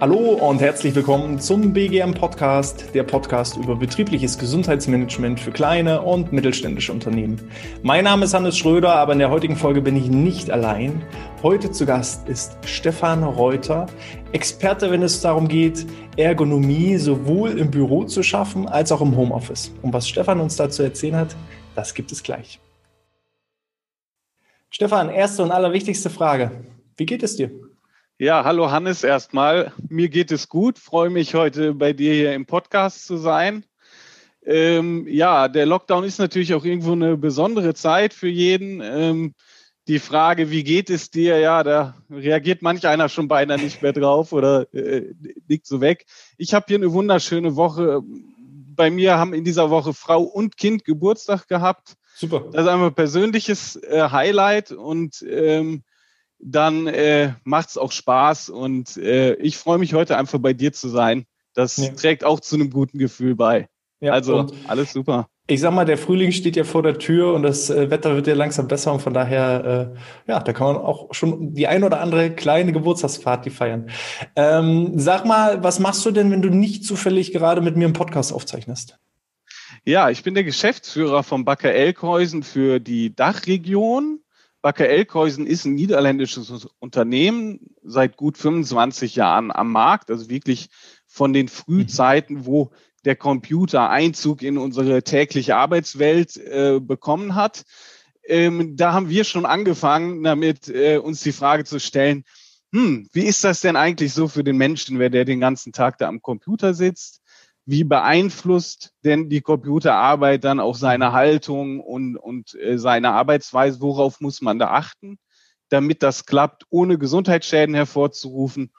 Hallo und herzlich willkommen zum BGM Podcast, der Podcast über betriebliches Gesundheitsmanagement für kleine und mittelständische Unternehmen. Mein Name ist Hannes Schröder, aber in der heutigen Folge bin ich nicht allein. Heute zu Gast ist Stefan Reuter, Experte, wenn es darum geht, Ergonomie sowohl im Büro zu schaffen als auch im Homeoffice. Und was Stefan uns dazu erzählen hat, das gibt es gleich. Stefan, erste und allerwichtigste Frage. Wie geht es dir? Ja, hallo Hannes erstmal. Mir geht es gut. Freue mich heute bei dir hier im Podcast zu sein. Ähm, ja, der Lockdown ist natürlich auch irgendwo eine besondere Zeit für jeden. Ähm, die Frage, wie geht es dir? Ja, da reagiert manch einer schon beinahe nicht mehr drauf oder äh, liegt so weg. Ich habe hier eine wunderschöne Woche. Bei mir haben in dieser Woche Frau und Kind Geburtstag gehabt. Super. Das ist ein persönliches äh, Highlight und ähm, dann äh, macht es auch Spaß und äh, ich freue mich heute einfach bei dir zu sein. Das ja. trägt auch zu einem guten Gefühl bei. Ja, also alles super. Ich sag mal, der Frühling steht ja vor der Tür und das äh, Wetter wird ja langsam besser und von daher, äh, ja, da kann man auch schon die ein oder andere kleine Geburtstagsparty feiern. Ähm, sag mal, was machst du denn, wenn du nicht zufällig gerade mit mir einen Podcast aufzeichnest? Ja, ich bin der Geschäftsführer vom Backer Elkhäusen für die Dachregion Bakker Elkhäusen ist ein niederländisches Unternehmen seit gut 25 Jahren am Markt, also wirklich von den Frühzeiten, wo der Computer Einzug in unsere tägliche Arbeitswelt äh, bekommen hat. Ähm, da haben wir schon angefangen, damit äh, uns die Frage zu stellen, hm, wie ist das denn eigentlich so für den Menschen, wer der den ganzen Tag da am Computer sitzt? Wie beeinflusst denn die Computerarbeit dann auch seine Haltung und, und äh, seine Arbeitsweise? Worauf muss man da achten, damit das klappt, ohne Gesundheitsschäden hervorzurufen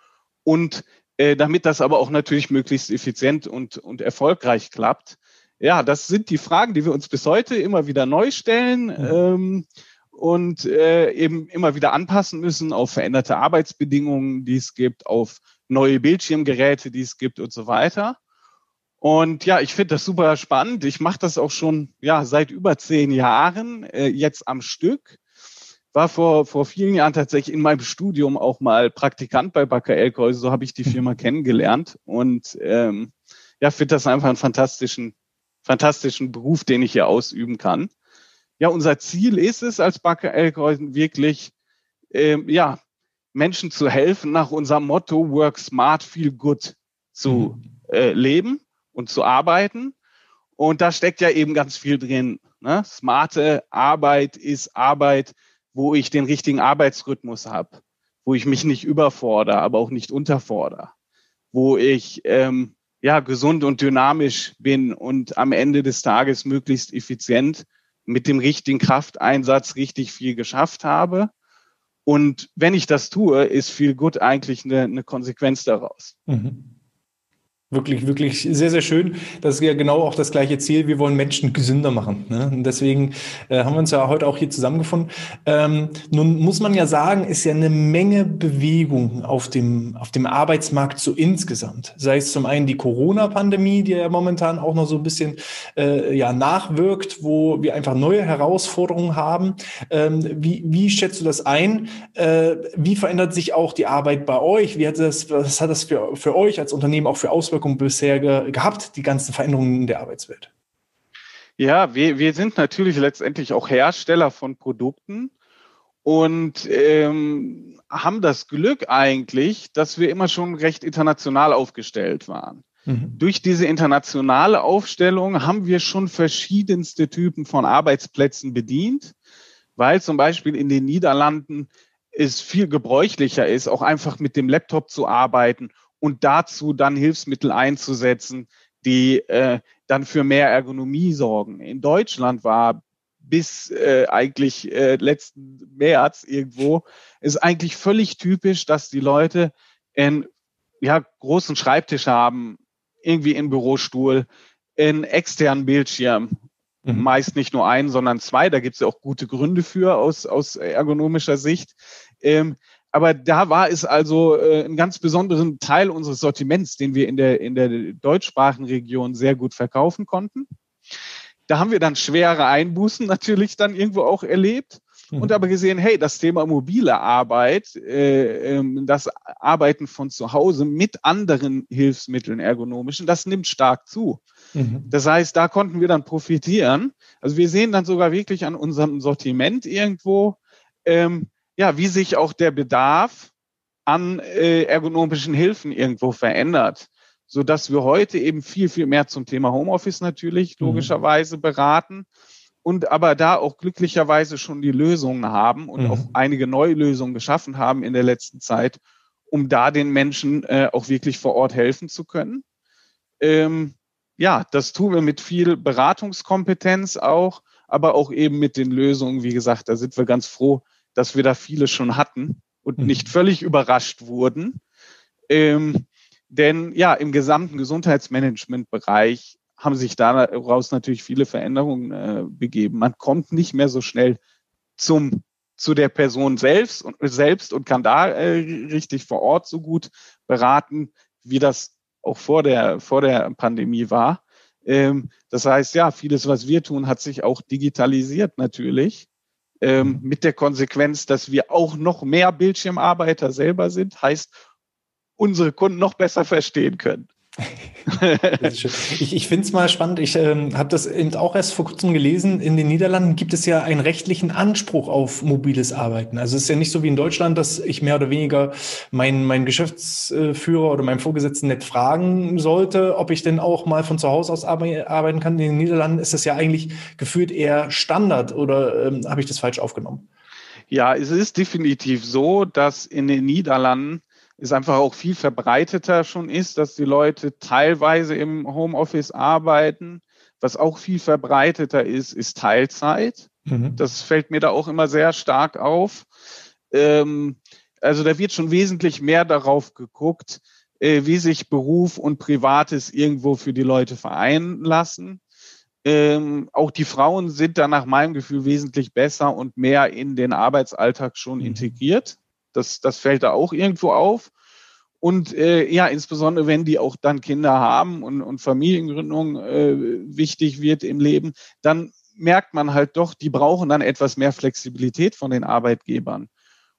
und äh, damit das aber auch natürlich möglichst effizient und, und erfolgreich klappt? Ja, das sind die Fragen, die wir uns bis heute immer wieder neu stellen. Mhm. Ähm, und äh, eben immer wieder anpassen müssen auf veränderte Arbeitsbedingungen, die es gibt, auf neue Bildschirmgeräte, die es gibt und so weiter. Und ja, ich finde das super spannend. Ich mache das auch schon ja seit über zehn Jahren äh, jetzt am Stück. War vor, vor vielen Jahren tatsächlich in meinem Studium auch mal Praktikant bei Backer Elkhäuser. So habe ich die Firma kennengelernt. Und ähm, ja, finde das einfach einen fantastischen, fantastischen Beruf, den ich hier ausüben kann. Ja, unser Ziel ist es als Backer Elkhäusen wirklich, ähm, ja, Menschen zu helfen, nach unserem Motto Work Smart, Feel Good zu mhm. äh, leben und zu arbeiten. Und da steckt ja eben ganz viel drin. Ne? Smarte Arbeit ist Arbeit, wo ich den richtigen Arbeitsrhythmus habe, wo ich mich nicht überfordere, aber auch nicht unterfordere, wo ich ähm, ja gesund und dynamisch bin und am Ende des Tages möglichst effizient mit dem richtigen Krafteinsatz richtig viel geschafft habe. Und wenn ich das tue, ist viel gut eigentlich eine, eine Konsequenz daraus. Mhm. Wirklich, wirklich sehr, sehr schön. Das ist ja genau auch das gleiche Ziel. Wir wollen Menschen gesünder machen. Ne? Und deswegen äh, haben wir uns ja heute auch hier zusammengefunden. Ähm, nun muss man ja sagen, ist ja eine Menge Bewegung auf dem, auf dem Arbeitsmarkt so insgesamt. Sei es zum einen die Corona-Pandemie, die ja momentan auch noch so ein bisschen äh, ja, nachwirkt, wo wir einfach neue Herausforderungen haben. Ähm, wie, wie schätzt du das ein? Äh, wie verändert sich auch die Arbeit bei euch? Wie hat das, was hat das für, für euch als Unternehmen auch für Auswirkungen Auswirkungen bisher ge gehabt, die ganzen Veränderungen in der Arbeitswelt? Ja, wir, wir sind natürlich letztendlich auch Hersteller von Produkten und ähm, haben das Glück eigentlich, dass wir immer schon recht international aufgestellt waren. Mhm. Durch diese internationale Aufstellung haben wir schon verschiedenste Typen von Arbeitsplätzen bedient, weil zum Beispiel in den Niederlanden es viel gebräuchlicher ist, auch einfach mit dem Laptop zu arbeiten und dazu dann Hilfsmittel einzusetzen, die äh, dann für mehr Ergonomie sorgen. In Deutschland war bis äh, eigentlich äh, letzten März irgendwo, ist eigentlich völlig typisch, dass die Leute einen ja, großen Schreibtisch haben, irgendwie im Bürostuhl, einen externen Bildschirm, mhm. meist nicht nur einen, sondern zwei, da gibt es ja auch gute Gründe für aus, aus ergonomischer Sicht. Ähm, aber da war es also äh, ein ganz besonderen Teil unseres Sortiments, den wir in der, in der deutschsprachigen Region sehr gut verkaufen konnten. da haben wir dann schwere Einbußen natürlich dann irgendwo auch erlebt mhm. und aber gesehen, hey, das Thema mobile Arbeit, äh, ähm, das Arbeiten von zu Hause mit anderen Hilfsmitteln ergonomischen, das nimmt stark zu. Mhm. Das heißt, da konnten wir dann profitieren. Also wir sehen dann sogar wirklich an unserem Sortiment irgendwo, ähm, ja, wie sich auch der Bedarf an äh, ergonomischen Hilfen irgendwo verändert, so dass wir heute eben viel viel mehr zum Thema Homeoffice natürlich mhm. logischerweise beraten und aber da auch glücklicherweise schon die Lösungen haben und mhm. auch einige neue Lösungen geschaffen haben in der letzten Zeit, um da den Menschen äh, auch wirklich vor Ort helfen zu können. Ähm, ja, das tun wir mit viel Beratungskompetenz auch, aber auch eben mit den Lösungen. Wie gesagt, da sind wir ganz froh, dass wir da viele schon hatten und mhm. nicht völlig überrascht wurden. Ähm, denn ja, im gesamten Gesundheitsmanagementbereich haben sich daraus natürlich viele Veränderungen äh, begeben. Man kommt nicht mehr so schnell zum zu der Person selbst und selbst und kann da äh, richtig vor Ort so gut beraten, wie das auch vor der vor der Pandemie war. Ähm, das heißt, ja, vieles, was wir tun, hat sich auch digitalisiert natürlich. Ähm, mhm. mit der Konsequenz, dass wir auch noch mehr Bildschirmarbeiter selber sind, heißt, unsere Kunden noch besser verstehen können. Ich ich finde es mal spannend. Ich ähm, habe das eben auch erst vor kurzem gelesen. In den Niederlanden gibt es ja einen rechtlichen Anspruch auf mobiles Arbeiten. Also es ist ja nicht so wie in Deutschland, dass ich mehr oder weniger meinen mein Geschäftsführer oder meinen Vorgesetzten nicht fragen sollte, ob ich denn auch mal von zu Hause aus arbeiten kann. In den Niederlanden ist das ja eigentlich gefühlt eher Standard oder ähm, habe ich das falsch aufgenommen? Ja, es ist definitiv so, dass in den Niederlanden es einfach auch viel verbreiteter schon ist, dass die Leute teilweise im Homeoffice arbeiten. Was auch viel verbreiteter ist, ist Teilzeit. Mhm. Das fällt mir da auch immer sehr stark auf. Ähm, also da wird schon wesentlich mehr darauf geguckt, äh, wie sich Beruf und Privates irgendwo für die Leute vereinen lassen. Ähm, auch die Frauen sind da nach meinem Gefühl wesentlich besser und mehr in den Arbeitsalltag schon mhm. integriert. Das, das fällt da auch irgendwo auf. Und äh, ja, insbesondere wenn die auch dann Kinder haben und, und Familiengründung äh, wichtig wird im Leben, dann merkt man halt doch, die brauchen dann etwas mehr Flexibilität von den Arbeitgebern.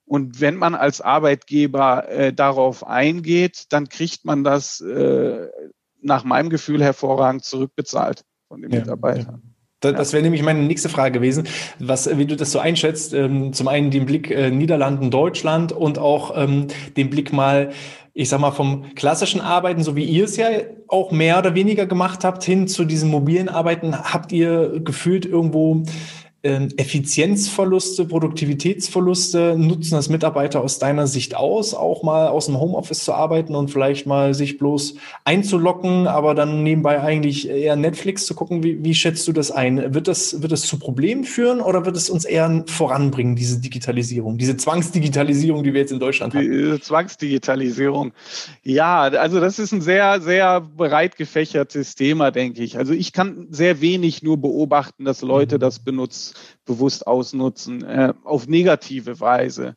Und wenn man als Arbeitgeber äh, darauf eingeht, dann kriegt man das äh, nach meinem Gefühl hervorragend zurückbezahlt von den ja, Mitarbeitern. Ja. Das, wäre nämlich meine nächste Frage gewesen, was, wie du das so einschätzt. Ähm, zum einen den Blick äh, Niederlanden, Deutschland und auch ähm, den Blick mal, ich sag mal, vom klassischen Arbeiten, so wie ihr es ja auch mehr oder weniger gemacht habt, hin zu diesem mobilen Arbeiten. Habt ihr gefühlt irgendwo Effizienzverluste, Produktivitätsverluste nutzen das Mitarbeiter aus deiner Sicht aus, auch mal aus dem Homeoffice zu arbeiten und vielleicht mal sich bloß einzulocken, aber dann nebenbei eigentlich eher Netflix zu gucken? Wie, wie schätzt du das ein? Wird das, wird das zu Problemen führen oder wird es uns eher voranbringen, diese Digitalisierung, diese Zwangsdigitalisierung, die wir jetzt in Deutschland haben? Die Zwangsdigitalisierung. Ja, also das ist ein sehr, sehr breit gefächertes Thema, denke ich. Also ich kann sehr wenig nur beobachten, dass Leute mhm. das benutzen bewusst ausnutzen, äh, auf negative Weise.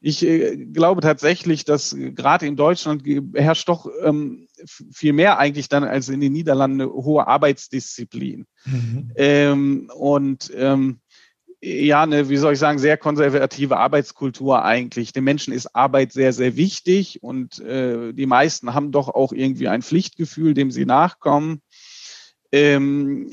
Ich äh, glaube tatsächlich, dass gerade in Deutschland herrscht doch ähm, viel mehr eigentlich dann als in den Niederlanden eine hohe Arbeitsdisziplin. Mhm. Ähm, und ähm, ja, eine, wie soll ich sagen, sehr konservative Arbeitskultur eigentlich. Den Menschen ist Arbeit sehr, sehr wichtig und äh, die meisten haben doch auch irgendwie ein Pflichtgefühl, dem sie nachkommen. Ähm,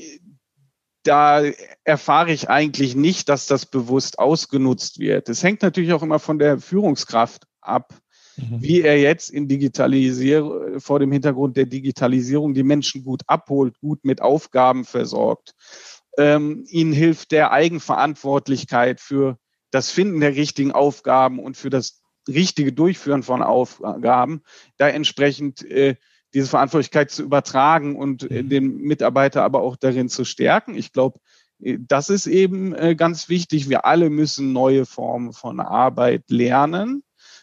da erfahre ich eigentlich nicht, dass das bewusst ausgenutzt wird. Es hängt natürlich auch immer von der Führungskraft ab, mhm. wie er jetzt in Digitalisierung, vor dem Hintergrund der Digitalisierung die Menschen gut abholt, gut mit Aufgaben versorgt. Ähm, ihnen hilft der Eigenverantwortlichkeit für das Finden der richtigen Aufgaben und für das richtige Durchführen von Aufgaben, da entsprechend äh, diese Verantwortlichkeit zu übertragen und äh, mhm. den Mitarbeiter aber auch darin zu stärken. Ich glaube, äh, das ist eben äh, ganz wichtig. Wir alle müssen neue Formen von Arbeit lernen.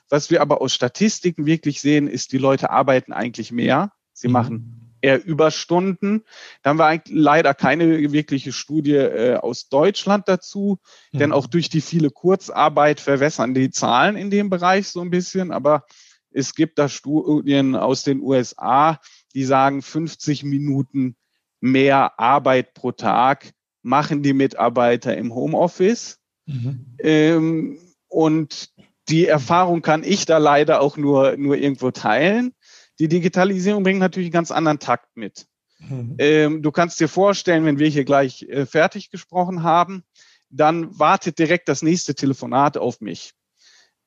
Was wir aber aus Statistiken wirklich sehen, ist, die Leute arbeiten eigentlich mehr. Sie mhm. machen eher Überstunden. Da haben wir eigentlich leider keine wirkliche Studie äh, aus Deutschland dazu, mhm. denn auch durch die viele Kurzarbeit verwässern die Zahlen in dem Bereich so ein bisschen. Aber es gibt da Studien aus den USA, die sagen, 50 Minuten mehr Arbeit pro Tag machen die Mitarbeiter im Homeoffice. Mhm. Ähm, und die Erfahrung kann ich da leider auch nur, nur irgendwo teilen. Die Digitalisierung bringt natürlich einen ganz anderen Takt mit. Mhm. Ähm, du kannst dir vorstellen, wenn wir hier gleich äh, fertig gesprochen haben, dann wartet direkt das nächste Telefonat auf mich.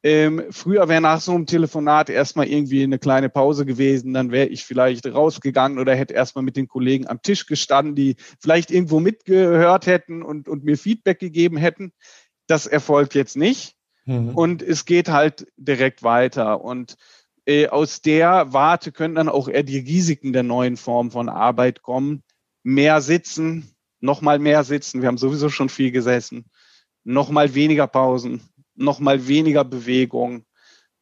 Ähm, früher wäre nach so einem Telefonat erstmal irgendwie eine kleine Pause gewesen, dann wäre ich vielleicht rausgegangen oder hätte erstmal mit den Kollegen am Tisch gestanden, die vielleicht irgendwo mitgehört hätten und, und mir Feedback gegeben hätten. Das erfolgt jetzt nicht. Mhm. Und es geht halt direkt weiter. Und äh, aus der Warte können dann auch eher die Risiken der neuen Form von Arbeit kommen. Mehr sitzen, nochmal mehr sitzen. Wir haben sowieso schon viel gesessen. Nochmal weniger Pausen, nochmal weniger Bewegung.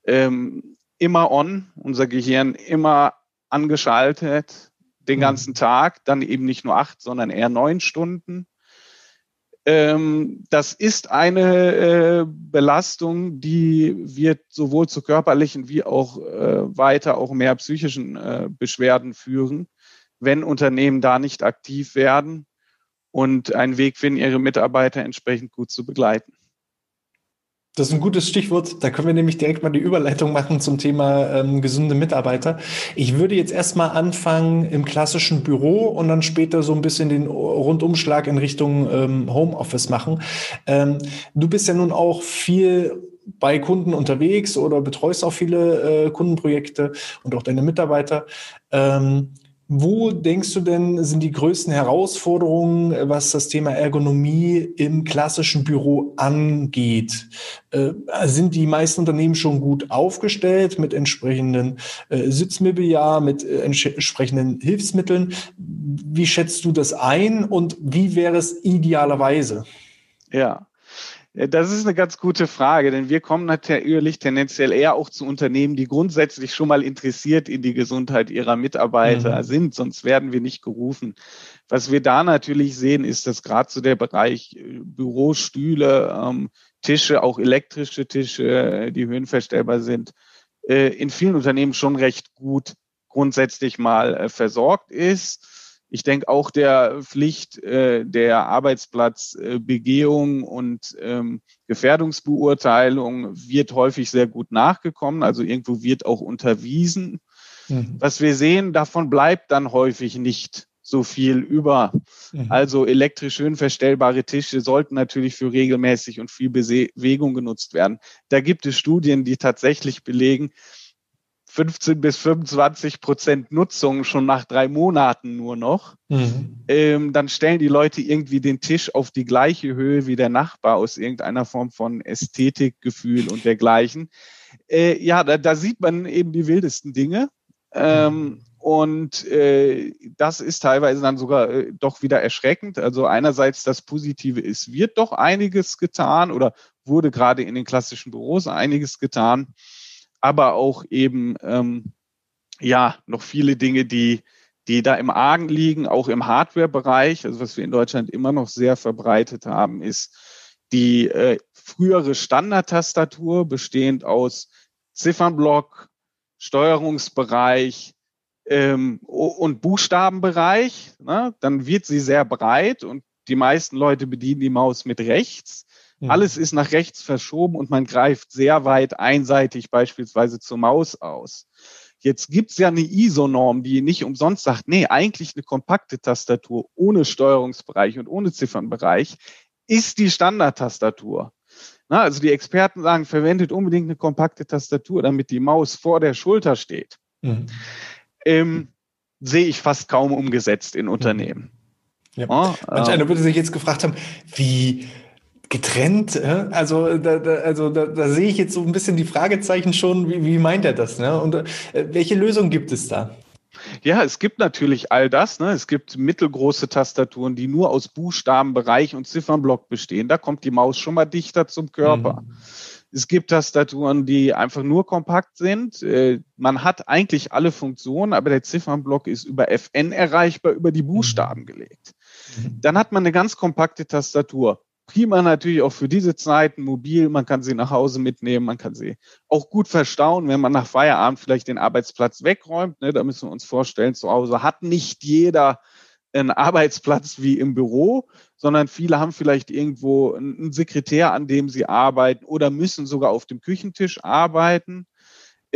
Ähm, immer on, unser Gehirn immer angeschaltet, den mhm. ganzen Tag, dann eben nicht nur acht, sondern eher neun Stunden. Ähm, das ist eine äh, Belastung, die wird sowohl zu körperlichen wie auch äh, weiter auch mehr psychischen äh, Beschwerden führen, wenn Unternehmen da nicht aktiv werden und einen Weg finden, ihre Mitarbeiter entsprechend gut zu begleiten. Das ist ein gutes Stichwort. Da können wir nämlich direkt mal die Überleitung machen zum Thema ähm, gesunde Mitarbeiter. Ich würde jetzt erstmal anfangen im klassischen Büro und dann später so ein bisschen den Rundumschlag in Richtung ähm, Homeoffice machen. Ähm, du bist ja nun auch viel bei Kunden unterwegs oder betreust auch viele äh, Kundenprojekte und auch deine Mitarbeiter. Ähm, wo denkst du denn, sind die größten Herausforderungen, was das Thema Ergonomie im klassischen Büro angeht? Äh, sind die meisten Unternehmen schon gut aufgestellt mit entsprechenden äh, Sitzmobiliar, mit äh, entsprechenden Hilfsmitteln? Wie schätzt du das ein und wie wäre es idealerweise? Ja, das ist eine ganz gute Frage, denn wir kommen natürlich tendenziell eher auch zu Unternehmen, die grundsätzlich schon mal interessiert in die Gesundheit ihrer Mitarbeiter mhm. sind, sonst werden wir nicht gerufen. Was wir da natürlich sehen, ist, dass gerade so der Bereich äh, Bürostühle, ähm, Tische, auch elektrische Tische, die höhenverstellbar sind, äh, in vielen Unternehmen schon recht gut grundsätzlich mal äh, versorgt ist ich denke auch der Pflicht äh, der Arbeitsplatzbegehung äh, und ähm, Gefährdungsbeurteilung wird häufig sehr gut nachgekommen. Also irgendwo wird auch unterwiesen. Mhm. Was wir sehen, davon bleibt dann häufig nicht so viel über. Mhm. Also elektrisch höhenverstellbare Tische sollten natürlich für regelmäßig und viel Bewegung genutzt werden. Da gibt es Studien, die tatsächlich belegen, 15 bis 25 Prozent Nutzung schon nach drei Monaten nur noch. Mhm. Ähm, dann stellen die Leute irgendwie den Tisch auf die gleiche Höhe wie der Nachbar aus irgendeiner Form von Ästhetikgefühl und dergleichen. Äh, ja, da, da, sieht man eben die wildesten Dinge. Ähm, mhm. Und äh, das ist teilweise dann sogar äh, doch wieder erschreckend. Also einerseits das Positive ist, wird doch einiges getan oder wurde gerade in den klassischen Büros einiges getan aber auch eben ähm, ja noch viele Dinge, die die da im Argen liegen, auch im Hardware-Bereich. Also was wir in Deutschland immer noch sehr verbreitet haben, ist die äh, frühere Standardtastatur bestehend aus Ziffernblock, Steuerungsbereich ähm, und Buchstabenbereich. Ne? Dann wird sie sehr breit und die meisten Leute bedienen die Maus mit rechts. Mhm. Alles ist nach rechts verschoben und man greift sehr weit einseitig beispielsweise zur Maus aus. Jetzt gibt's ja eine ISO-Norm, die nicht umsonst sagt, nee, eigentlich eine kompakte Tastatur ohne Steuerungsbereich und ohne Ziffernbereich ist die Standardtastatur. Na, also die Experten sagen, verwendet unbedingt eine kompakte Tastatur, damit die Maus vor der Schulter steht. Mhm. Ähm, sehe ich fast kaum umgesetzt in Unternehmen. Ja. Ja, Manch einer würde sich jetzt gefragt haben, wie getrennt. Also da, da, also da, da sehe ich jetzt so ein bisschen die Fragezeichen schon. Wie, wie meint er das? Ne? Und äh, welche Lösung gibt es da? Ja, es gibt natürlich all das. Ne? Es gibt mittelgroße Tastaturen, die nur aus Buchstabenbereich und Ziffernblock bestehen. Da kommt die Maus schon mal dichter zum Körper. Mhm. Es gibt Tastaturen, die einfach nur kompakt sind. Äh, man hat eigentlich alle Funktionen, aber der Ziffernblock ist über FN erreichbar, über die Buchstaben mhm. gelegt. Mhm. Dann hat man eine ganz kompakte Tastatur prima natürlich auch für diese Zeiten mobil. Man kann sie nach Hause mitnehmen, man kann sie auch gut verstauen, wenn man nach Feierabend vielleicht den Arbeitsplatz wegräumt. Ne, da müssen wir uns vorstellen, zu Hause hat nicht jeder einen Arbeitsplatz wie im Büro, sondern viele haben vielleicht irgendwo einen Sekretär, an dem sie arbeiten oder müssen sogar auf dem Küchentisch arbeiten.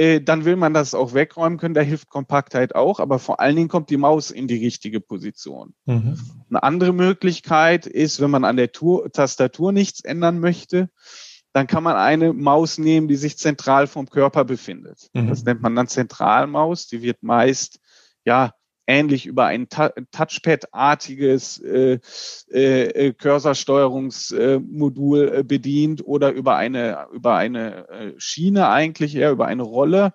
Äh, dann will man das auch wegräumen können. Da hilft Kompaktheit auch, aber vor allen Dingen kommt die Maus in die richtige Position. Mhm. Eine andere Möglichkeit ist, wenn man an der Tour, Tastatur nichts ändern möchte, dann kann man eine Maus nehmen, die sich zentral vom Körper befindet. Mhm. Das nennt man dann Zentralmaus. Die wird meist ja ähnlich über ein Touchpad-artiges äh, äh, äh, Cursor-Steuerungsmodul äh, bedient oder über eine, über eine äh, Schiene eigentlich, eher über eine Rolle,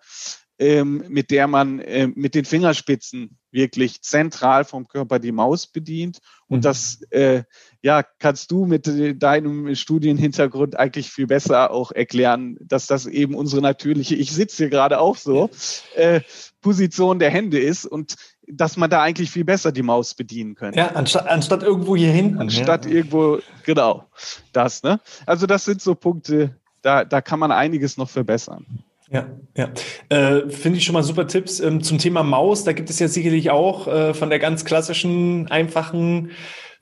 ähm, mit der man äh, mit den Fingerspitzen wirklich zentral vom Körper die Maus bedient. Und mhm. das äh, ja, kannst du mit deinem Studienhintergrund eigentlich viel besser auch erklären, dass das eben unsere natürliche, ich sitze hier gerade auch so, äh, Position der Hände ist und dass man da eigentlich viel besser die Maus bedienen könnte. Ja, anstatt, anstatt irgendwo hier hinten. Anstatt ja. irgendwo, genau, das, ne? Also das sind so Punkte, da, da kann man einiges noch verbessern. Ja, ja. Äh, Finde ich schon mal super Tipps. Ähm, zum Thema Maus, da gibt es ja sicherlich auch äh, von der ganz klassischen, einfachen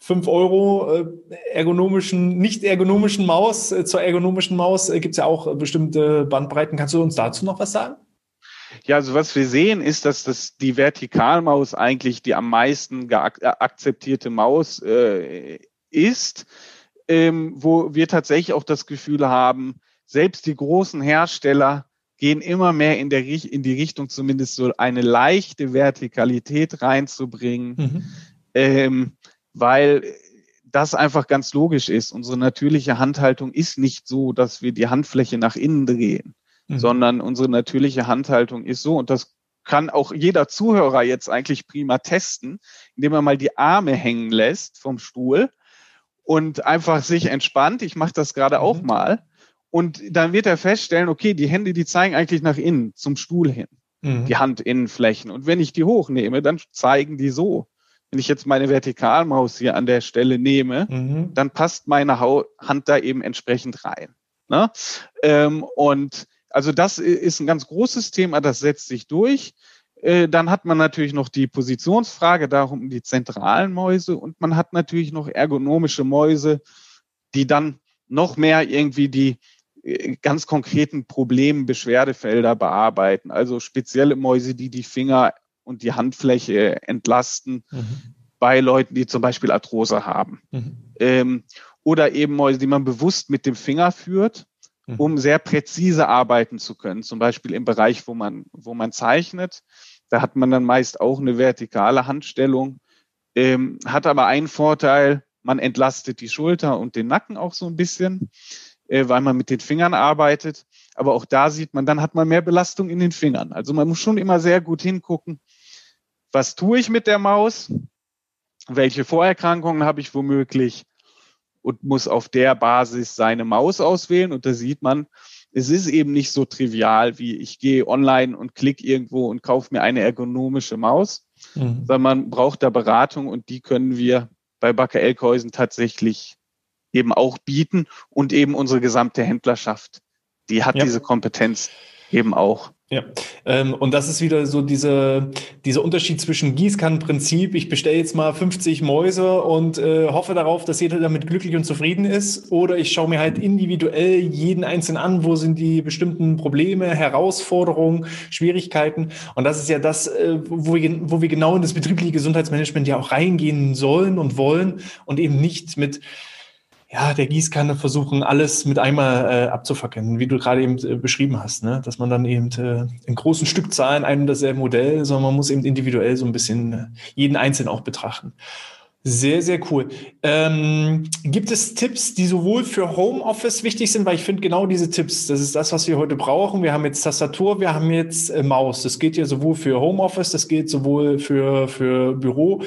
5 Euro äh, ergonomischen, nicht ergonomischen Maus äh, zur ergonomischen Maus äh, gibt es ja auch bestimmte Bandbreiten. Kannst du uns dazu noch was sagen? Ja, also was wir sehen, ist, dass das die Vertikalmaus eigentlich die am meisten akzeptierte Maus äh, ist, ähm, wo wir tatsächlich auch das Gefühl haben, selbst die großen Hersteller gehen immer mehr in, der, in die Richtung, zumindest so eine leichte Vertikalität reinzubringen, mhm. ähm, weil das einfach ganz logisch ist. Unsere natürliche Handhaltung ist nicht so, dass wir die Handfläche nach innen drehen mhm. sondern unsere natürliche Handhaltung ist so und das kann auch jeder Zuhörer jetzt eigentlich prima testen, indem er mal die Arme hängen lässt vom Stuhl und einfach sich entspannt. Ich mache das gerade mhm. auch mal. Und dann wird er feststellen, okay, die Hände, die zeigen eigentlich nach innen, zum Stuhl hin, mhm. die Handinnenflächen. Und wenn ich die hochnehme, dann zeigen die so. Wenn ich jetzt meine Vertikalmaus hier an der Stelle nehme, mhm. dann passt meine Hand da eben entsprechend rein. Ne? Ähm, und also das ist ein ganz großes Thema, das setzt sich durch. Äh, dann hat man natürlich noch die Positionsfrage, darum die zentralen Mäuse und man hat natürlich noch ergonomische Mäuse, die dann noch mehr irgendwie die äh, ganz konkreten Probleme, Beschwerdefelder bearbeiten. Also spezielle Mäuse, die die Finger und die Handfläche entlasten mhm. bei Leuten, die zum Beispiel Arthrose haben. Mhm. Ähm, oder eben Mäuse, die man bewusst mit dem Finger führt Mhm. um sehr präzise arbeiten zu können. Zum Beispiel im Bereich, wo man, wo man zeichnet. Da hat man dann meist auch eine vertikale Handstellung, ähm, hat aber einen Vorteil, man entlastet die Schulter und den Nacken auch so ein bisschen, äh, weil man mit den Fingern arbeitet. Aber auch da sieht man, dann hat man mehr Belastung in den Fingern. Also man muss schon immer sehr gut hingucken, was tue ich mit der Maus? Welche Vorerkrankungen habe ich womöglich? und muss auf der Basis seine Maus auswählen. Und da sieht man, es ist eben nicht so trivial, wie ich gehe online und klicke irgendwo und kaufe mir eine ergonomische Maus, mhm. sondern man braucht da Beratung und die können wir bei Backer Elkhäusen tatsächlich eben auch bieten und eben unsere gesamte Händlerschaft, die hat ja. diese Kompetenz eben auch. Ja, ähm, und das ist wieder so diese, dieser Unterschied zwischen Gießkannenprinzip, ich bestelle jetzt mal 50 Mäuse und äh, hoffe darauf, dass jeder damit glücklich und zufrieden ist, oder ich schaue mir halt individuell jeden einzelnen an, wo sind die bestimmten Probleme, Herausforderungen, Schwierigkeiten. Und das ist ja das, äh, wo, wir, wo wir genau in das betriebliche Gesundheitsmanagement ja auch reingehen sollen und wollen und eben nicht mit ja, der Gießkanne versuchen, alles mit einmal äh, abzufackeln, wie du gerade eben äh, beschrieben hast, ne? dass man dann eben äh, in großen Stückzahlen einem dasselbe Modell, sondern man muss eben individuell so ein bisschen äh, jeden Einzelnen auch betrachten. Sehr, sehr cool. Ähm, gibt es Tipps, die sowohl für Homeoffice wichtig sind, weil ich finde genau diese Tipps, das ist das, was wir heute brauchen. Wir haben jetzt Tastatur, wir haben jetzt äh, Maus. Das geht ja sowohl für Homeoffice, das geht sowohl für, für Büro.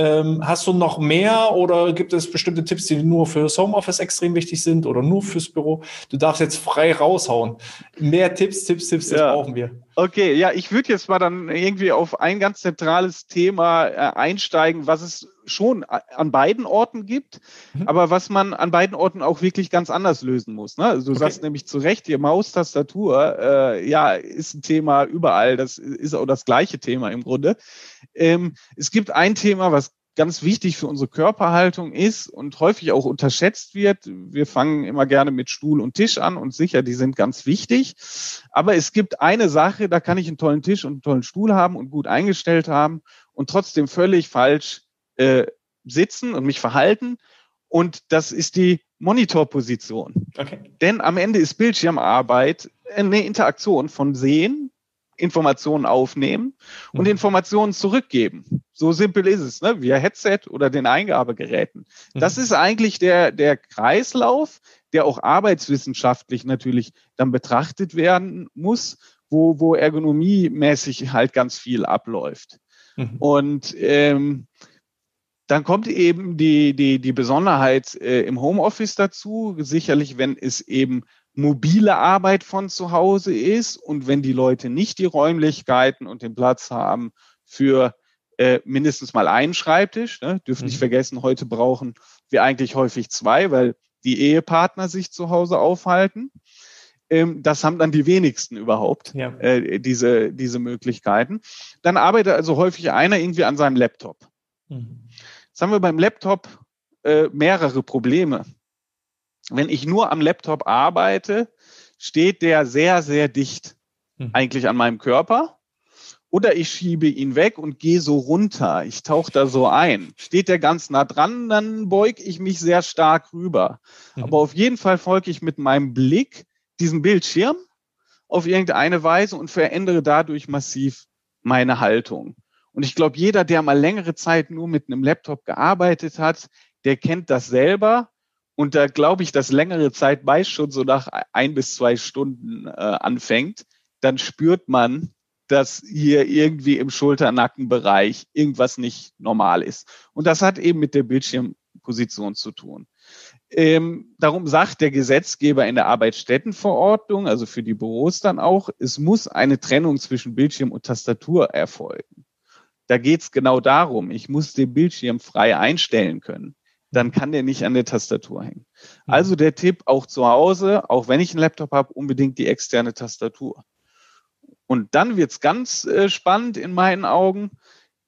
Ähm, hast du noch mehr oder gibt es bestimmte Tipps, die nur fürs Homeoffice extrem wichtig sind oder nur fürs Büro? Du darfst jetzt frei raushauen. Mehr Tipps, Tipps, Tipps, das ja. brauchen wir. Okay, ja, ich würde jetzt mal dann irgendwie auf ein ganz zentrales Thema äh, einsteigen, was es schon an beiden Orten gibt, mhm. aber was man an beiden Orten auch wirklich ganz anders lösen muss. Ne? Also du okay. sagst nämlich zu Recht, die Maustastatur, äh, ja, ist ein Thema überall. Das ist auch das gleiche Thema im Grunde. Ähm, es gibt ein Thema, was ganz wichtig für unsere Körperhaltung ist und häufig auch unterschätzt wird. Wir fangen immer gerne mit Stuhl und Tisch an und sicher, die sind ganz wichtig. Aber es gibt eine Sache, da kann ich einen tollen Tisch und einen tollen Stuhl haben und gut eingestellt haben und trotzdem völlig falsch äh, sitzen und mich verhalten. Und das ist die Monitorposition. Okay. Denn am Ende ist Bildschirmarbeit eine Interaktion von Sehen, Informationen aufnehmen und mhm. Informationen zurückgeben. So simpel ist es, ne? via Headset oder den Eingabegeräten. Mhm. Das ist eigentlich der, der Kreislauf, der auch arbeitswissenschaftlich natürlich dann betrachtet werden muss, wo, wo ergonomiemäßig halt ganz viel abläuft. Mhm. Und ähm, dann kommt eben die, die, die Besonderheit äh, im Homeoffice dazu, sicherlich, wenn es eben mobile Arbeit von zu Hause ist und wenn die Leute nicht die Räumlichkeiten und den Platz haben für äh, mindestens mal einen Schreibtisch, ne? dürfen mhm. nicht vergessen, heute brauchen wir eigentlich häufig zwei, weil die Ehepartner sich zu Hause aufhalten. Ähm, das haben dann die wenigsten überhaupt, ja. äh, diese, diese Möglichkeiten. Dann arbeitet also häufig einer irgendwie an seinem Laptop. Mhm. Jetzt haben wir beim Laptop äh, mehrere Probleme wenn ich nur am Laptop arbeite, steht der sehr, sehr dicht hm. eigentlich an meinem Körper. Oder ich schiebe ihn weg und gehe so runter. Ich tauche da so ein. Steht der ganz nah dran, dann beug ich mich sehr stark rüber. Mhm. Aber auf jeden Fall folge ich mit meinem Blick diesem Bildschirm auf irgendeine Weise und verändere dadurch massiv meine Haltung. Und ich glaube, jeder, der mal längere Zeit nur mit einem Laptop gearbeitet hat, der kennt das selber und da glaube ich, dass längere Zeit meist schon so nach ein bis zwei Stunden äh, anfängt, dann spürt man, dass hier irgendwie im Schulternackenbereich irgendwas nicht normal ist. Und das hat eben mit der Bildschirmposition zu tun. Ähm, darum sagt der Gesetzgeber in der Arbeitsstättenverordnung, also für die Büros dann auch, es muss eine Trennung zwischen Bildschirm und Tastatur erfolgen. Da geht es genau darum, ich muss den Bildschirm frei einstellen können dann kann der nicht an der Tastatur hängen. Mhm. Also der Tipp auch zu Hause, auch wenn ich einen Laptop habe, unbedingt die externe Tastatur. Und dann wird's ganz äh, spannend in meinen Augen.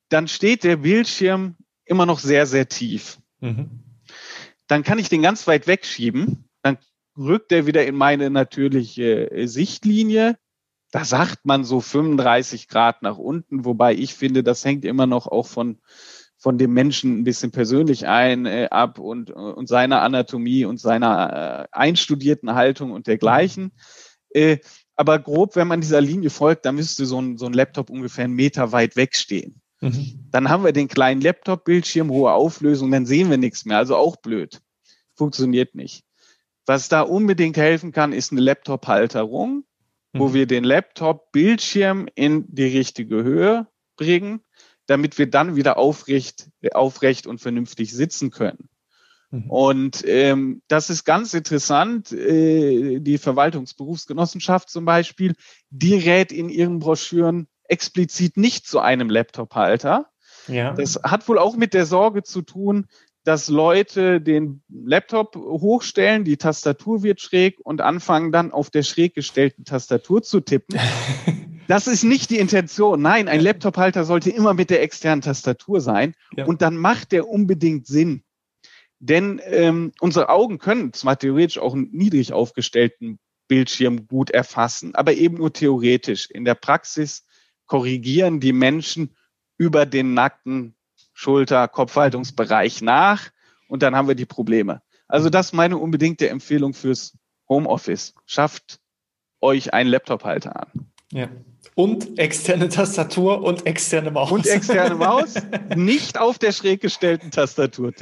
Dann steht der Bildschirm immer noch sehr, sehr tief. Mhm. Dann kann ich den ganz weit wegschieben. Dann rückt er wieder in meine natürliche äh, Sichtlinie. Da sagt man so 35 Grad nach unten, wobei ich finde, das hängt immer noch auch von von dem Menschen ein bisschen persönlich ein äh, ab und, und seiner Anatomie und seiner äh, einstudierten Haltung und dergleichen. Äh, aber grob, wenn man dieser Linie folgt, dann müsste so ein, so ein Laptop ungefähr einen Meter weit wegstehen. Mhm. Dann haben wir den kleinen Laptop-Bildschirm, hohe Auflösung, dann sehen wir nichts mehr. Also auch blöd. Funktioniert nicht. Was da unbedingt helfen kann, ist eine Laptop-Halterung, mhm. wo wir den Laptop-Bildschirm in die richtige Höhe bringen damit wir dann wieder aufrecht, aufrecht und vernünftig sitzen können. Mhm. Und ähm, das ist ganz interessant. Äh, die Verwaltungsberufsgenossenschaft zum Beispiel, die rät in ihren Broschüren explizit nicht zu einem Laptop-Halter. Ja. Das hat wohl auch mit der Sorge zu tun, dass Leute den Laptop hochstellen, die Tastatur wird schräg und anfangen dann auf der schräg gestellten Tastatur zu tippen. Das ist nicht die Intention. Nein, ein Laptophalter sollte immer mit der externen Tastatur sein. Ja. Und dann macht der unbedingt Sinn. Denn ähm, unsere Augen können zwar theoretisch auch einen niedrig aufgestellten Bildschirm gut erfassen, aber eben nur theoretisch. In der Praxis korrigieren die Menschen über den nackten Schulter-Kopfhaltungsbereich nach und dann haben wir die Probleme. Also das ist meine unbedingte Empfehlung fürs Homeoffice. Schafft euch einen Laptophalter an. Ja. Und externe Tastatur und externe Maus. Und externe Maus, nicht auf der schräg gestellten Tastatur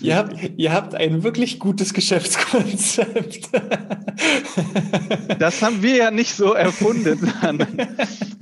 Ihr habt, ihr habt ein wirklich gutes Geschäftskonzept. Das haben wir ja nicht so erfunden.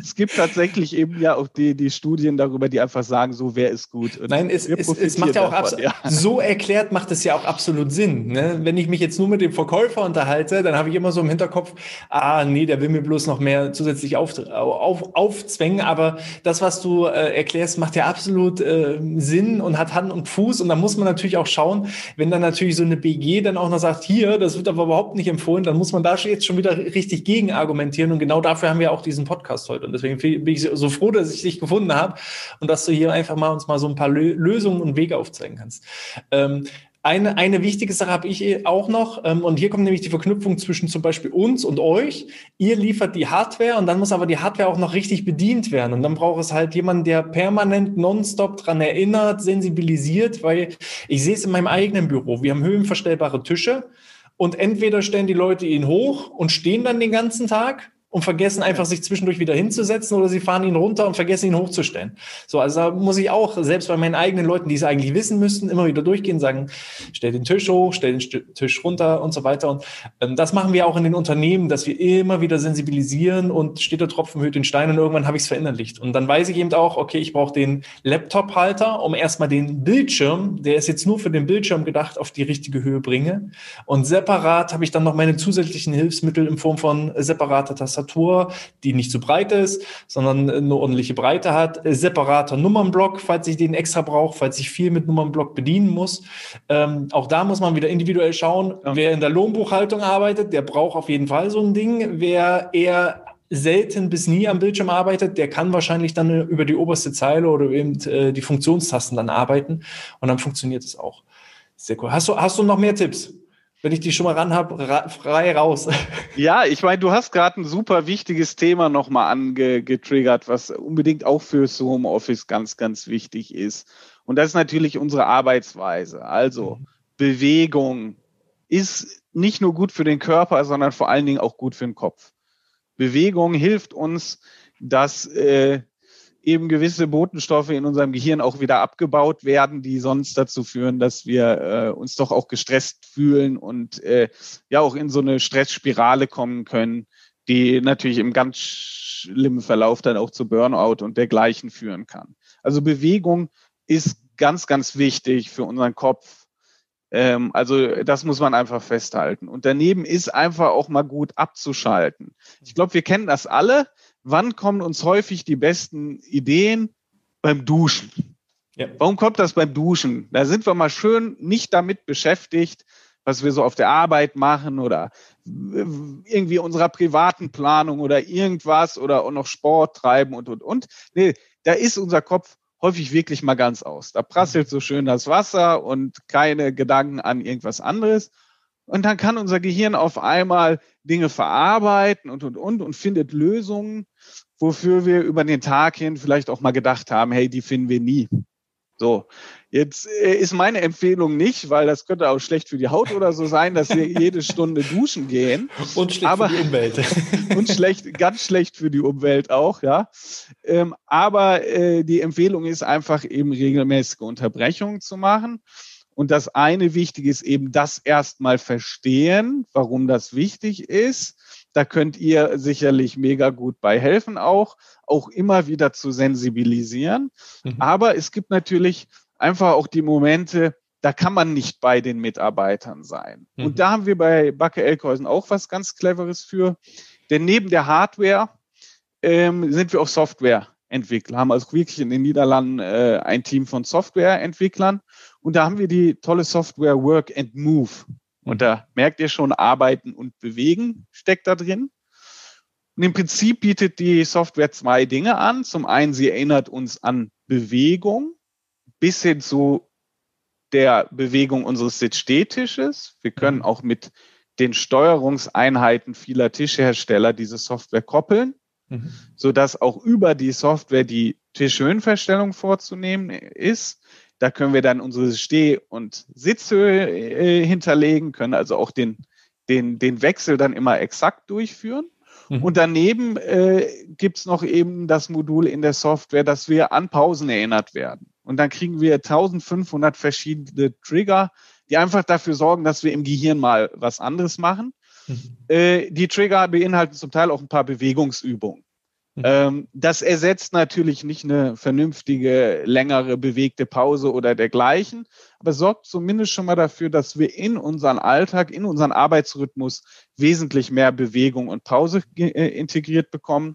es gibt tatsächlich eben ja auch die, die Studien darüber, die einfach sagen, so wer ist gut. Und Nein, es, es, es macht ja auch davon, ja. so erklärt macht es ja auch absolut Sinn. Ne? Wenn ich mich jetzt nur mit dem Verkäufer unterhalte, dann habe ich immer so im Hinterkopf, ah nee, der will mir bloß noch mehr zusätzlich auf, auf, aufzwängen. Aber das, was du äh, erklärst, macht ja absolut äh, Sinn und hat Hand und Fuß. Und da muss man natürlich auch schauen, wenn dann natürlich so eine BG dann auch noch sagt, hier, das wird aber überhaupt nicht empfohlen, dann muss man da jetzt schon wieder richtig gegen argumentieren. Und genau dafür haben wir auch diesen Podcast heute Deswegen bin ich so froh, dass ich dich gefunden habe und dass du hier einfach mal uns mal so ein paar Lösungen und Wege aufzeigen kannst. Ähm, eine, eine wichtige Sache habe ich auch noch, ähm, und hier kommt nämlich die Verknüpfung zwischen zum Beispiel uns und euch. Ihr liefert die Hardware und dann muss aber die Hardware auch noch richtig bedient werden. Und dann braucht es halt jemanden, der permanent nonstop dran erinnert, sensibilisiert, weil ich sehe es in meinem eigenen Büro. Wir haben höhenverstellbare Tische und entweder stellen die Leute ihn hoch und stehen dann den ganzen Tag und vergessen einfach sich zwischendurch wieder hinzusetzen oder sie fahren ihn runter und vergessen ihn hochzustellen. So, also da muss ich auch selbst bei meinen eigenen Leuten, die es eigentlich wissen müssten, immer wieder durchgehen, sagen, stell den Tisch hoch, stell den Tisch runter und so weiter. Und ähm, das machen wir auch in den Unternehmen, dass wir immer wieder sensibilisieren und steht der Tropfen höht den Stein und irgendwann habe ich es verinnerlicht. Und dann weiß ich eben auch, okay, ich brauche den Laptop-Halter, um erstmal den Bildschirm, der ist jetzt nur für den Bildschirm gedacht, auf die richtige Höhe bringe. Und separat habe ich dann noch meine zusätzlichen Hilfsmittel in Form von separater Tastatur Tastatur, die nicht zu breit ist, sondern eine ordentliche Breite hat. Separater Nummernblock, falls ich den extra brauche, falls ich viel mit Nummernblock bedienen muss. Ähm, auch da muss man wieder individuell schauen. Ja. Wer in der Lohnbuchhaltung arbeitet, der braucht auf jeden Fall so ein Ding. Wer eher selten bis nie am Bildschirm arbeitet, der kann wahrscheinlich dann über die oberste Zeile oder eben äh, die Funktionstasten dann arbeiten und dann funktioniert es auch. Sehr cool. Hast du, hast du noch mehr Tipps? Wenn ich die schon mal ran habe, ra frei raus. Ja, ich meine, du hast gerade ein super wichtiges Thema nochmal angetriggert, was unbedingt auch fürs Homeoffice ganz, ganz wichtig ist. Und das ist natürlich unsere Arbeitsweise. Also mhm. Bewegung ist nicht nur gut für den Körper, sondern vor allen Dingen auch gut für den Kopf. Bewegung hilft uns, dass äh, eben gewisse Botenstoffe in unserem Gehirn auch wieder abgebaut werden, die sonst dazu führen, dass wir äh, uns doch auch gestresst fühlen und äh, ja auch in so eine Stressspirale kommen können, die natürlich im ganz schlimmen Verlauf dann auch zu Burnout und dergleichen führen kann. Also Bewegung ist ganz, ganz wichtig für unseren Kopf. Ähm, also das muss man einfach festhalten. Und daneben ist einfach auch mal gut abzuschalten. Ich glaube, wir kennen das alle wann kommen uns häufig die besten Ideen? Beim Duschen. Ja. Warum kommt das beim Duschen? Da sind wir mal schön nicht damit beschäftigt, was wir so auf der Arbeit machen oder irgendwie unserer privaten Planung oder irgendwas oder auch noch Sport treiben und, und, und. Nee, da ist unser Kopf häufig wirklich mal ganz aus. Da prasselt so schön das Wasser und keine Gedanken an irgendwas anderes. Und dann kann unser Gehirn auf einmal Dinge verarbeiten und, und, und und findet Lösungen, wofür wir über den Tag hin vielleicht auch mal gedacht haben, hey, die finden wir nie. So, jetzt äh, ist meine Empfehlung nicht, weil das könnte auch schlecht für die Haut oder so sein, dass wir jede Stunde duschen gehen. Und schlecht aber, für die Umwelt. und schlecht, ganz schlecht für die Umwelt auch, ja. Ähm, aber äh, die Empfehlung ist einfach eben regelmäßige Unterbrechungen zu machen. Und das eine Wichtige ist eben das erstmal verstehen, warum das wichtig ist. Da könnt ihr sicherlich mega gut bei helfen auch, auch immer wieder zu sensibilisieren. Mhm. Aber es gibt natürlich einfach auch die Momente, da kann man nicht bei den Mitarbeitern sein. Mhm. Und da haben wir bei Backe Elkhäusen auch was ganz Cleveres für. Denn neben der Hardware ähm, sind wir auch Softwareentwickler, haben also wirklich in den Niederlanden äh, ein Team von Softwareentwicklern und da haben wir die tolle Software Work and Move. Und da merkt ihr schon, arbeiten und bewegen steckt da drin. Und im Prinzip bietet die Software zwei Dinge an. Zum einen, sie erinnert uns an Bewegung bis hin zu der Bewegung unseres Sitzstehtisches. Wir können auch mit den Steuerungseinheiten vieler Tischhersteller diese Software koppeln, mhm. so dass auch über die Software die Tischhöhenverstellung vorzunehmen ist. Da können wir dann unsere Steh- und Sitzhöhe äh, hinterlegen, können also auch den, den, den Wechsel dann immer exakt durchführen. Mhm. Und daneben äh, gibt noch eben das Modul in der Software, dass wir an Pausen erinnert werden. Und dann kriegen wir 1500 verschiedene Trigger, die einfach dafür sorgen, dass wir im Gehirn mal was anderes machen. Mhm. Äh, die Trigger beinhalten zum Teil auch ein paar Bewegungsübungen. Mhm. Ähm, das ersetzt natürlich nicht eine vernünftige, längere bewegte Pause oder dergleichen, aber sorgt zumindest schon mal dafür, dass wir in unseren Alltag, in unseren Arbeitsrhythmus wesentlich mehr Bewegung und Pause äh, integriert bekommen.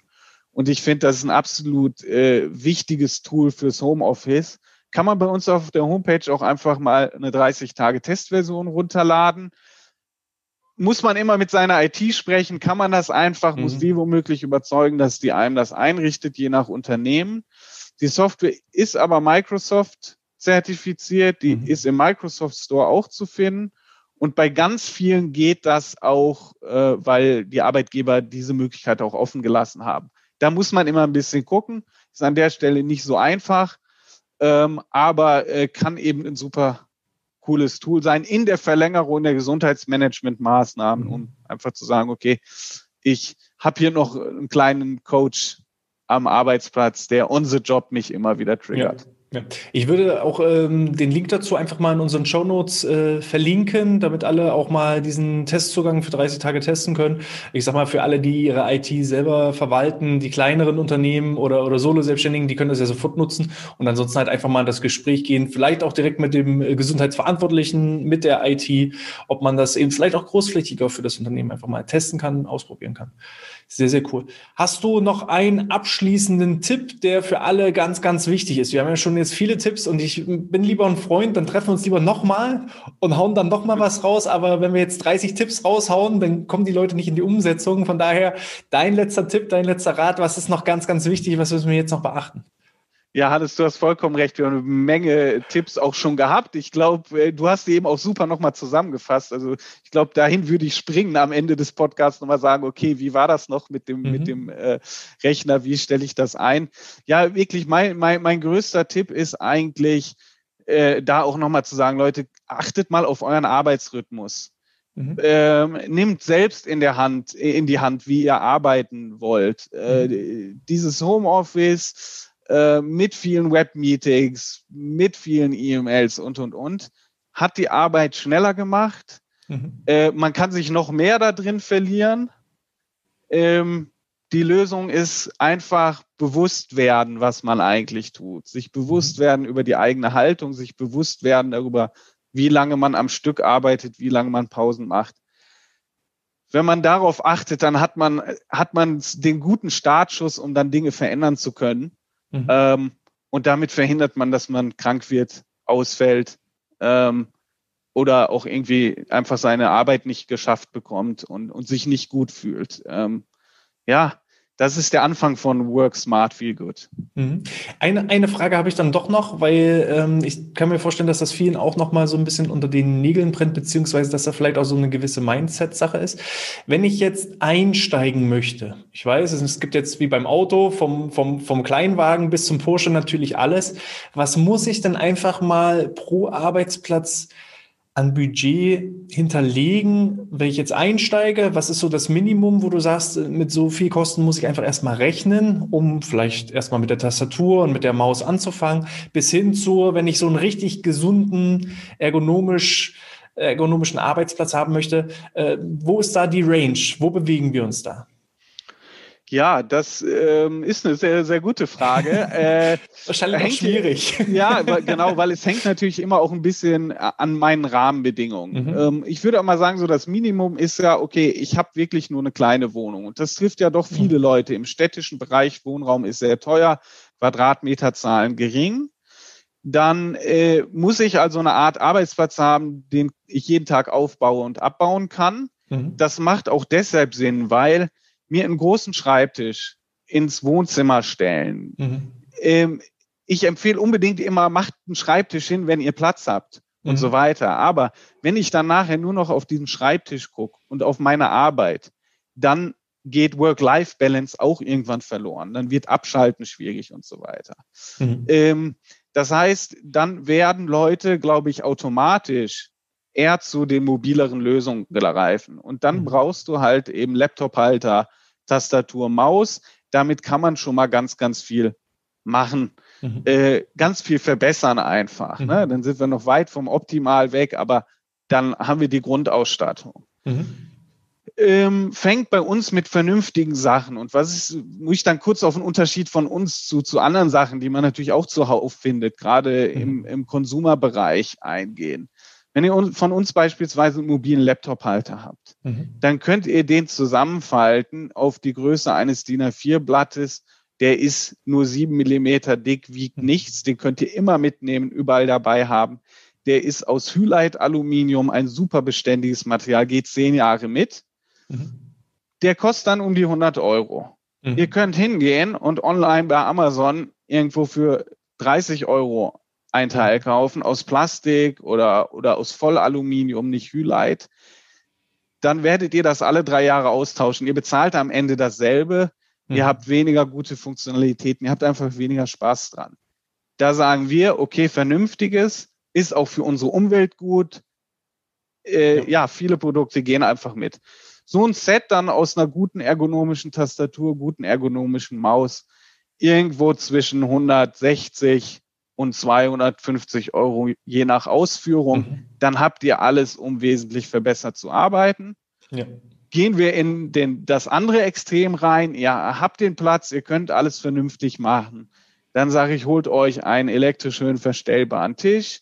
Und ich finde, das ist ein absolut äh, wichtiges Tool fürs Homeoffice. Kann man bei uns auf der Homepage auch einfach mal eine 30-Tage-Testversion runterladen muss man immer mit seiner IT sprechen? Kann man das einfach? Mhm. Muss die womöglich überzeugen, dass die einem das einrichtet, je nach Unternehmen? Die Software ist aber Microsoft zertifiziert, die mhm. ist im Microsoft Store auch zu finden. Und bei ganz vielen geht das auch, äh, weil die Arbeitgeber diese Möglichkeit auch offen gelassen haben. Da muss man immer ein bisschen gucken. Ist an der Stelle nicht so einfach, ähm, aber äh, kann eben ein super cooles Tool sein in der Verlängerung der Gesundheitsmanagement-Maßnahmen, mhm. um einfach zu sagen, okay, ich habe hier noch einen kleinen Coach am Arbeitsplatz, der on the job mich immer wieder triggert. Ja. Ja. Ich würde auch ähm, den Link dazu einfach mal in unseren Show Notes äh, verlinken, damit alle auch mal diesen Testzugang für 30 Tage testen können. Ich sag mal, für alle, die ihre IT selber verwalten, die kleineren Unternehmen oder, oder Solo-Selbstständigen, die können das ja sofort nutzen und ansonsten halt einfach mal in das Gespräch gehen, vielleicht auch direkt mit dem äh, Gesundheitsverantwortlichen, mit der IT, ob man das eben vielleicht auch großflächiger für das Unternehmen einfach mal testen kann, ausprobieren kann. Sehr, sehr cool. Hast du noch einen abschließenden Tipp, der für alle ganz, ganz wichtig ist? Wir haben ja schon jetzt viele Tipps und ich bin lieber ein Freund, dann treffen wir uns lieber nochmal und hauen dann nochmal was raus. Aber wenn wir jetzt 30 Tipps raushauen, dann kommen die Leute nicht in die Umsetzung. Von daher, dein letzter Tipp, dein letzter Rat, was ist noch ganz, ganz wichtig? Was müssen wir jetzt noch beachten? Ja, Hannes, du hast vollkommen recht. Wir haben eine Menge Tipps auch schon gehabt. Ich glaube, äh, du hast sie eben auch super nochmal zusammengefasst. Also ich glaube, dahin würde ich springen am Ende des Podcasts nochmal sagen, okay, wie war das noch mit dem, mhm. mit dem äh, Rechner? Wie stelle ich das ein? Ja, wirklich, mein, mein, mein größter Tipp ist eigentlich, äh, da auch nochmal zu sagen, Leute, achtet mal auf euren Arbeitsrhythmus. Mhm. Ähm, nimmt selbst in der Hand, in die Hand, wie ihr arbeiten wollt. Äh, mhm. Dieses Homeoffice, äh, mit vielen Webmeetings, mit vielen E-Mails und, und, und, hat die Arbeit schneller gemacht. Mhm. Äh, man kann sich noch mehr da drin verlieren. Ähm, die Lösung ist einfach bewusst werden, was man eigentlich tut. Sich bewusst mhm. werden über die eigene Haltung, sich bewusst werden darüber, wie lange man am Stück arbeitet, wie lange man Pausen macht. Wenn man darauf achtet, dann hat man, hat man den guten Startschuss, um dann Dinge verändern zu können. Mhm. Ähm, und damit verhindert man, dass man krank wird, ausfällt ähm, oder auch irgendwie einfach seine Arbeit nicht geschafft bekommt und, und sich nicht gut fühlt. Ähm, ja, das ist der Anfang von Work Smart Feel Good. Mhm. Eine, eine Frage habe ich dann doch noch, weil ähm, ich kann mir vorstellen, dass das vielen auch noch mal so ein bisschen unter den Nägeln brennt, beziehungsweise dass da vielleicht auch so eine gewisse Mindset-Sache ist. Wenn ich jetzt einsteigen möchte, ich weiß, es gibt jetzt wie beim Auto vom, vom, vom Kleinwagen bis zum Porsche natürlich alles. Was muss ich denn einfach mal pro Arbeitsplatz an Budget hinterlegen, wenn ich jetzt einsteige? Was ist so das Minimum, wo du sagst, mit so viel Kosten muss ich einfach erstmal rechnen, um vielleicht erstmal mit der Tastatur und mit der Maus anzufangen, bis hin zu, wenn ich so einen richtig gesunden, ergonomisch, ergonomischen Arbeitsplatz haben möchte, äh, wo ist da die Range? Wo bewegen wir uns da? Ja, das ähm, ist eine sehr, sehr gute Frage. Äh, Wahrscheinlich hängt, schwierig. Ja, genau, weil es hängt natürlich immer auch ein bisschen an meinen Rahmenbedingungen. Mhm. Ähm, ich würde auch mal sagen, so das Minimum ist ja, okay, ich habe wirklich nur eine kleine Wohnung. Und das trifft ja doch viele mhm. Leute. Im städtischen Bereich, Wohnraum ist sehr teuer, Quadratmeterzahlen gering. Dann äh, muss ich also eine Art Arbeitsplatz haben, den ich jeden Tag aufbaue und abbauen kann. Mhm. Das macht auch deshalb Sinn, weil mir einen großen Schreibtisch ins Wohnzimmer stellen. Mhm. Ähm, ich empfehle unbedingt immer, macht einen Schreibtisch hin, wenn ihr Platz habt und mhm. so weiter. Aber wenn ich dann nachher nur noch auf diesen Schreibtisch gucke und auf meine Arbeit, dann geht Work-Life-Balance auch irgendwann verloren. Dann wird Abschalten schwierig und so weiter. Mhm. Ähm, das heißt, dann werden Leute, glaube ich, automatisch eher zu den mobileren Lösungen greifen. Und dann mhm. brauchst du halt eben Laptop-Halter, Tastatur, Maus. Damit kann man schon mal ganz, ganz viel machen. Mhm. Äh, ganz viel verbessern einfach. Ne? Mhm. Ne? Dann sind wir noch weit vom Optimal weg, aber dann haben wir die Grundausstattung. Mhm. Ähm, fängt bei uns mit vernünftigen Sachen. Und was ist, muss ich dann kurz auf einen Unterschied von uns zu, zu anderen Sachen, die man natürlich auch zuhauf findet, gerade mhm. im, im Konsumerbereich eingehen. Wenn ihr von uns beispielsweise einen mobilen Laptop-Halter habt, mhm. dann könnt ihr den zusammenfalten auf die Größe eines DIN A4-Blattes. Der ist nur sieben Millimeter dick, wiegt mhm. nichts. Den könnt ihr immer mitnehmen, überall dabei haben. der ist aus Hylit-Aluminium, ein super beständiges Material, geht zehn Jahre mit. Mhm. Der kostet dann um die 100 Euro. Mhm. Ihr könnt hingehen und online bei Amazon irgendwo für 30 Euro ein Teil kaufen aus Plastik oder, oder aus Vollaluminium, nicht Hylit. Dann werdet ihr das alle drei Jahre austauschen. Ihr bezahlt am Ende dasselbe. Mhm. Ihr habt weniger gute Funktionalitäten. Ihr habt einfach weniger Spaß dran. Da sagen wir, okay, vernünftiges ist auch für unsere Umwelt gut. Äh, ja. ja, viele Produkte gehen einfach mit. So ein Set dann aus einer guten ergonomischen Tastatur, guten ergonomischen Maus, irgendwo zwischen 160 und 250 Euro je nach Ausführung. Mhm. Dann habt ihr alles, um wesentlich verbessert zu arbeiten. Ja. Gehen wir in den, das andere Extrem rein. Ihr habt den Platz, ihr könnt alles vernünftig machen. Dann sage ich, holt euch einen elektrisch schön verstellbaren Tisch.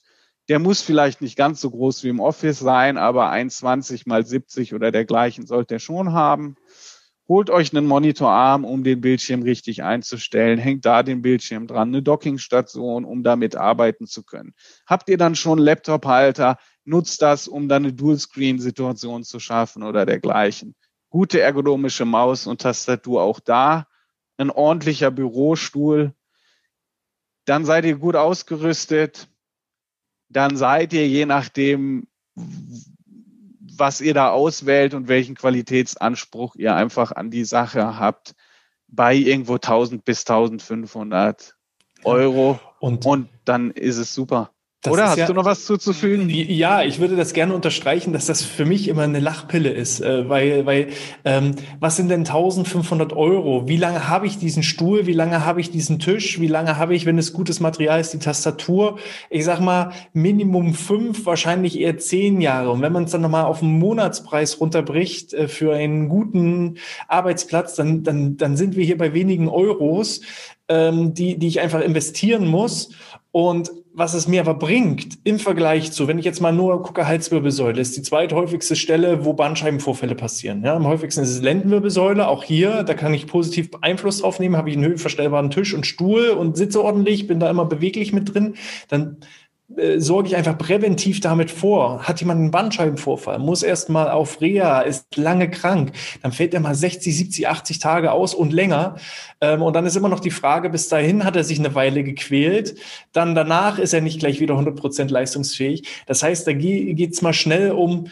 Der muss vielleicht nicht ganz so groß wie im Office sein, aber 1,20 mal 70 oder dergleichen sollte er schon haben. Holt euch einen Monitorarm, um den Bildschirm richtig einzustellen. Hängt da den Bildschirm dran, eine Dockingstation, um damit arbeiten zu können. Habt ihr dann schon Laptop-Halter? Nutzt das, um dann eine Dual-Screen-Situation zu schaffen oder dergleichen. Gute ergonomische Maus und Tastatur auch da. Ein ordentlicher Bürostuhl. Dann seid ihr gut ausgerüstet. Dann seid ihr je nachdem, was ihr da auswählt und welchen Qualitätsanspruch ihr einfach an die Sache habt, bei irgendwo 1000 bis 1500 Euro. Und, und dann ist es super. Das Oder hast ja, du noch was zuzufügen? Ja, ich würde das gerne unterstreichen, dass das für mich immer eine Lachpille ist, äh, weil, weil ähm, was sind denn 1500 Euro? Wie lange habe ich diesen Stuhl? Wie lange habe ich diesen Tisch? Wie lange habe ich, wenn es gutes Material ist, die Tastatur? Ich sag mal Minimum fünf, wahrscheinlich eher zehn Jahre. Und wenn man es dann nochmal auf einen Monatspreis runterbricht äh, für einen guten Arbeitsplatz, dann, dann, dann sind wir hier bei wenigen Euros, ähm, die, die ich einfach investieren muss. Und was es mir aber bringt im Vergleich zu, wenn ich jetzt mal nur gucke, Halswirbelsäule ist die zweithäufigste Stelle, wo Bandscheibenvorfälle passieren. Ja, am häufigsten ist es Lendenwirbelsäule. Auch hier, da kann ich positiv Einfluss drauf nehmen. Habe ich einen höhenverstellbaren Tisch und Stuhl und sitze ordentlich, bin da immer beweglich mit drin. Dann äh, sorge ich einfach präventiv damit vor. Hat jemand einen Bandscheibenvorfall, muss erst mal auf Reha, ist lange krank, dann fällt er mal 60, 70, 80 Tage aus und länger. Ähm, und dann ist immer noch die Frage, bis dahin hat er sich eine Weile gequält, dann danach ist er nicht gleich wieder 100 Prozent leistungsfähig. Das heißt, da geht es mal schnell um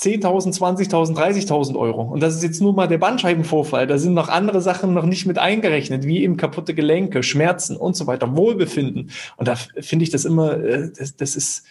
10.000, 20.000, 30.000 Euro. Und das ist jetzt nur mal der Bandscheibenvorfall. Da sind noch andere Sachen noch nicht mit eingerechnet, wie eben kaputte Gelenke, Schmerzen und so weiter, Wohlbefinden. Und da finde ich das immer, äh, das, das ist,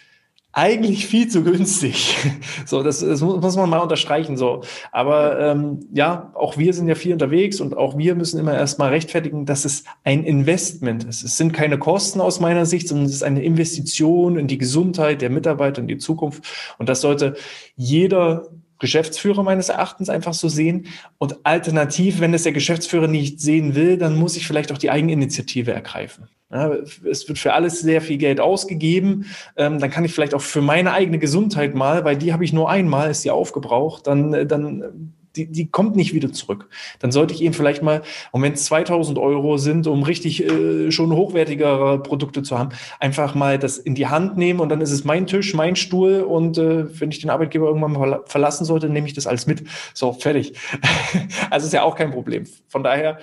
eigentlich viel zu günstig. So, das, das muss man mal unterstreichen. So, aber ähm, ja, auch wir sind ja viel unterwegs und auch wir müssen immer erstmal rechtfertigen, dass es ein Investment ist. Es sind keine Kosten aus meiner Sicht, sondern es ist eine Investition in die Gesundheit der Mitarbeiter in die Zukunft. Und das sollte jeder Geschäftsführer meines Erachtens einfach so sehen. Und alternativ, wenn es der Geschäftsführer nicht sehen will, dann muss ich vielleicht auch die Eigeninitiative ergreifen. Ja, es wird für alles sehr viel Geld ausgegeben. Ähm, dann kann ich vielleicht auch für meine eigene Gesundheit mal, weil die habe ich nur einmal, ist die aufgebraucht, dann, dann die, die kommt nicht wieder zurück. Dann sollte ich eben vielleicht mal, und wenn es 2000 Euro sind, um richtig äh, schon hochwertigere Produkte zu haben, einfach mal das in die Hand nehmen und dann ist es mein Tisch, mein Stuhl und äh, wenn ich den Arbeitgeber irgendwann mal verlassen sollte, nehme ich das alles mit. So, fertig. also ist ja auch kein Problem. Von daher,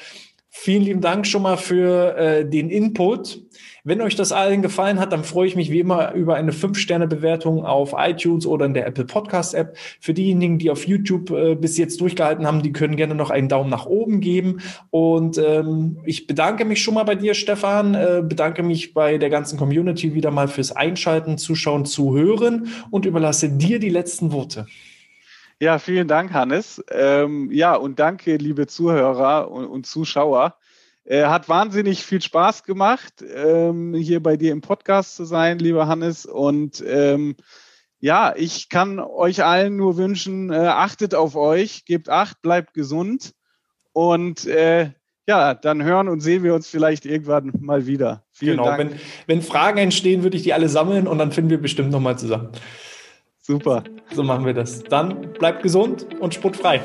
vielen lieben Dank schon mal für äh, den Input. Wenn euch das allen gefallen hat, dann freue ich mich wie immer über eine 5-Sterne-Bewertung auf iTunes oder in der Apple Podcast-App. Für diejenigen, die auf YouTube äh, bis jetzt durchgehalten haben, die können gerne noch einen Daumen nach oben geben. Und ähm, ich bedanke mich schon mal bei dir, Stefan, äh, bedanke mich bei der ganzen Community wieder mal fürs Einschalten, Zuschauen, Zuhören und überlasse dir die letzten Worte. Ja, vielen Dank, Hannes. Ähm, ja, und danke, liebe Zuhörer und, und Zuschauer. Äh, hat wahnsinnig viel Spaß gemacht, ähm, hier bei dir im Podcast zu sein, lieber Hannes. Und ähm, ja, ich kann euch allen nur wünschen, äh, achtet auf euch, gebt acht, bleibt gesund. Und äh, ja, dann hören und sehen wir uns vielleicht irgendwann mal wieder. Vielen genau, Dank. Wenn, wenn Fragen entstehen, würde ich die alle sammeln und dann finden wir bestimmt nochmal zusammen. Super. So machen wir das. Dann bleibt gesund und sportfrei.